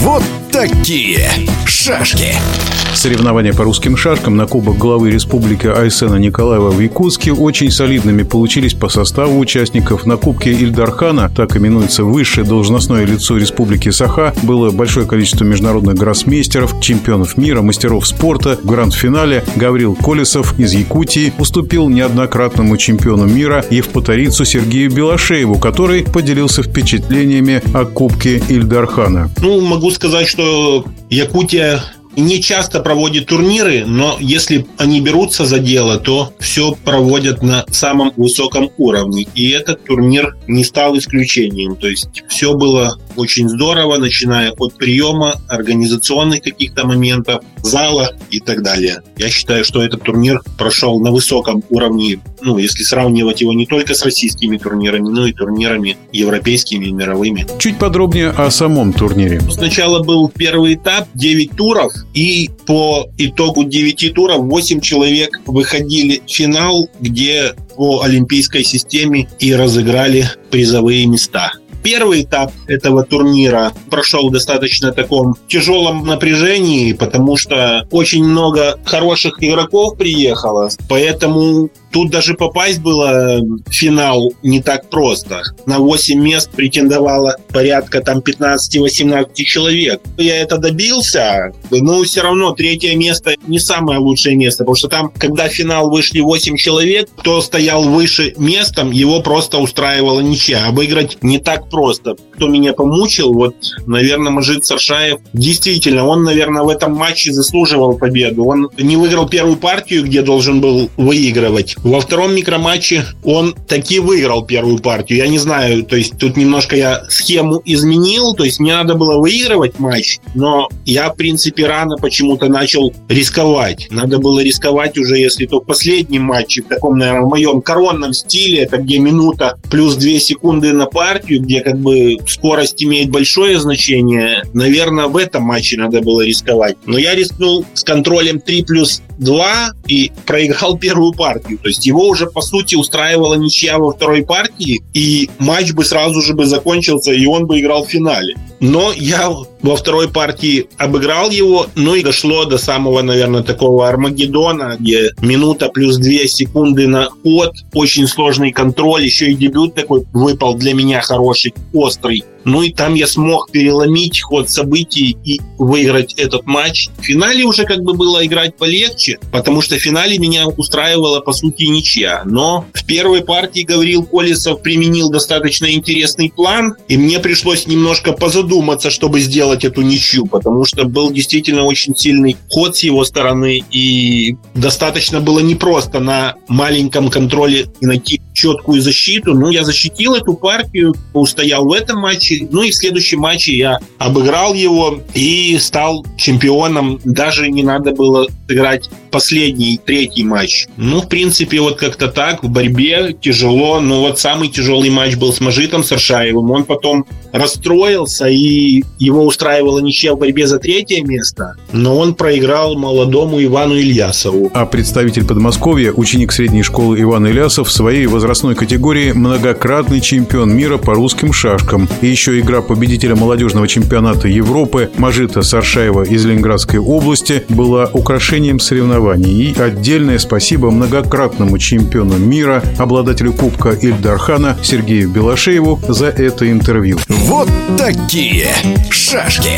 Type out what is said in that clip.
Вот такие шашки. Соревнования по русским шашкам на Кубок главы Республики Айсена Николаева в Якутске очень солидными получились по составу участников. На Кубке Ильдархана, так именуется высшее должностное лицо Республики Саха, было большое количество международных гроссмейстеров, чемпионов мира, мастеров спорта. В гранд-финале Гаврил Колесов из Якутии уступил неоднократному чемпиону мира Евпаторийцу Сергею Белошееву, который поделился впечатлениями о Кубке Ильдархана. Ну, могу сказать, что Якутия не часто проводит турниры, но если они берутся за дело, то все проводят на самом высоком уровне. И этот турнир не стал исключением. То есть все было очень здорово, начиная от приема, организационных каких-то моментов, зала и так далее. Я считаю, что этот турнир прошел на высоком уровне, ну, если сравнивать его не только с российскими турнирами, но и турнирами европейскими и мировыми. Чуть подробнее о самом турнире. Сначала был первый этап, 9 туров, и по итогу 9 туров 8 человек выходили в финал, где по олимпийской системе и разыграли призовые места. Первый этап этого турнира прошел в достаточно таком тяжелом напряжении, потому что очень много хороших игроков приехало, поэтому Тут даже попасть было в финал не так просто. На 8 мест претендовало порядка там 15-18 человек. Я это добился, но все равно третье место не самое лучшее место, потому что там, когда в финал вышли 8 человек, кто стоял выше местом, его просто устраивала ничья. Обыграть не так просто. Кто меня помучил, вот, наверное, Мажид Саршаев, действительно, он, наверное, в этом матче заслуживал победу. Он не выиграл первую партию, где должен был выигрывать. Во втором микроматче он таки выиграл первую партию. Я не знаю, то есть тут немножко я схему изменил, то есть мне надо было выигрывать матч, но я, в принципе, рано почему-то начал рисковать. Надо было рисковать уже, если то в последнем матче, в таком, наверное, в моем коронном стиле, это где минута плюс 2 секунды на партию, где как бы скорость имеет большое значение, наверное, в этом матче надо было рисковать. Но я рискнул с контролем 3 плюс 2 и проиграл первую партию. То есть его уже, по сути, устраивала ничья во второй партии, и матч бы сразу же бы закончился, и он бы играл в финале. Но я во второй партии обыграл его, ну и дошло до самого, наверное, такого Армагеддона, где минута плюс две секунды на ход, очень сложный контроль, еще и дебют такой выпал для меня хороший, острый. Ну и там я смог переломить ход событий и выиграть этот матч. В финале уже как бы было играть полегче, потому что в финале меня устраивала, по сути, ничья. Но в первой партии Гаврил Колесов применил достаточно интересный план, и мне пришлось немножко позадуматься, чтобы сделать эту ничью, потому что был действительно очень сильный ход с его стороны, и достаточно было непросто на маленьком контроле найти четкую защиту. Ну, я защитил эту партию, устоял в этом матче. Ну и в следующем матче я обыграл его и стал чемпионом. Даже не надо было играть последний, третий матч. Ну, в принципе, вот как-то так, в борьбе тяжело. Но вот самый тяжелый матч был с Мажитом Саршаевым. Он потом расстроился, и его устраивала ничья в борьбе за третье место. Но он проиграл молодому Ивану Ильясову. А представитель Подмосковья, ученик средней школы Иван Ильясов, в своей возрастной категории многократный чемпион мира по русским шашкам. И еще игра победителя молодежного чемпионата Европы Мажита Саршаева из Ленинградской области была украшением соревнований. И отдельное спасибо многократному чемпиону мира, обладателю Кубка Ильдархана Сергею Белошееву за это интервью. Вот такие шашки.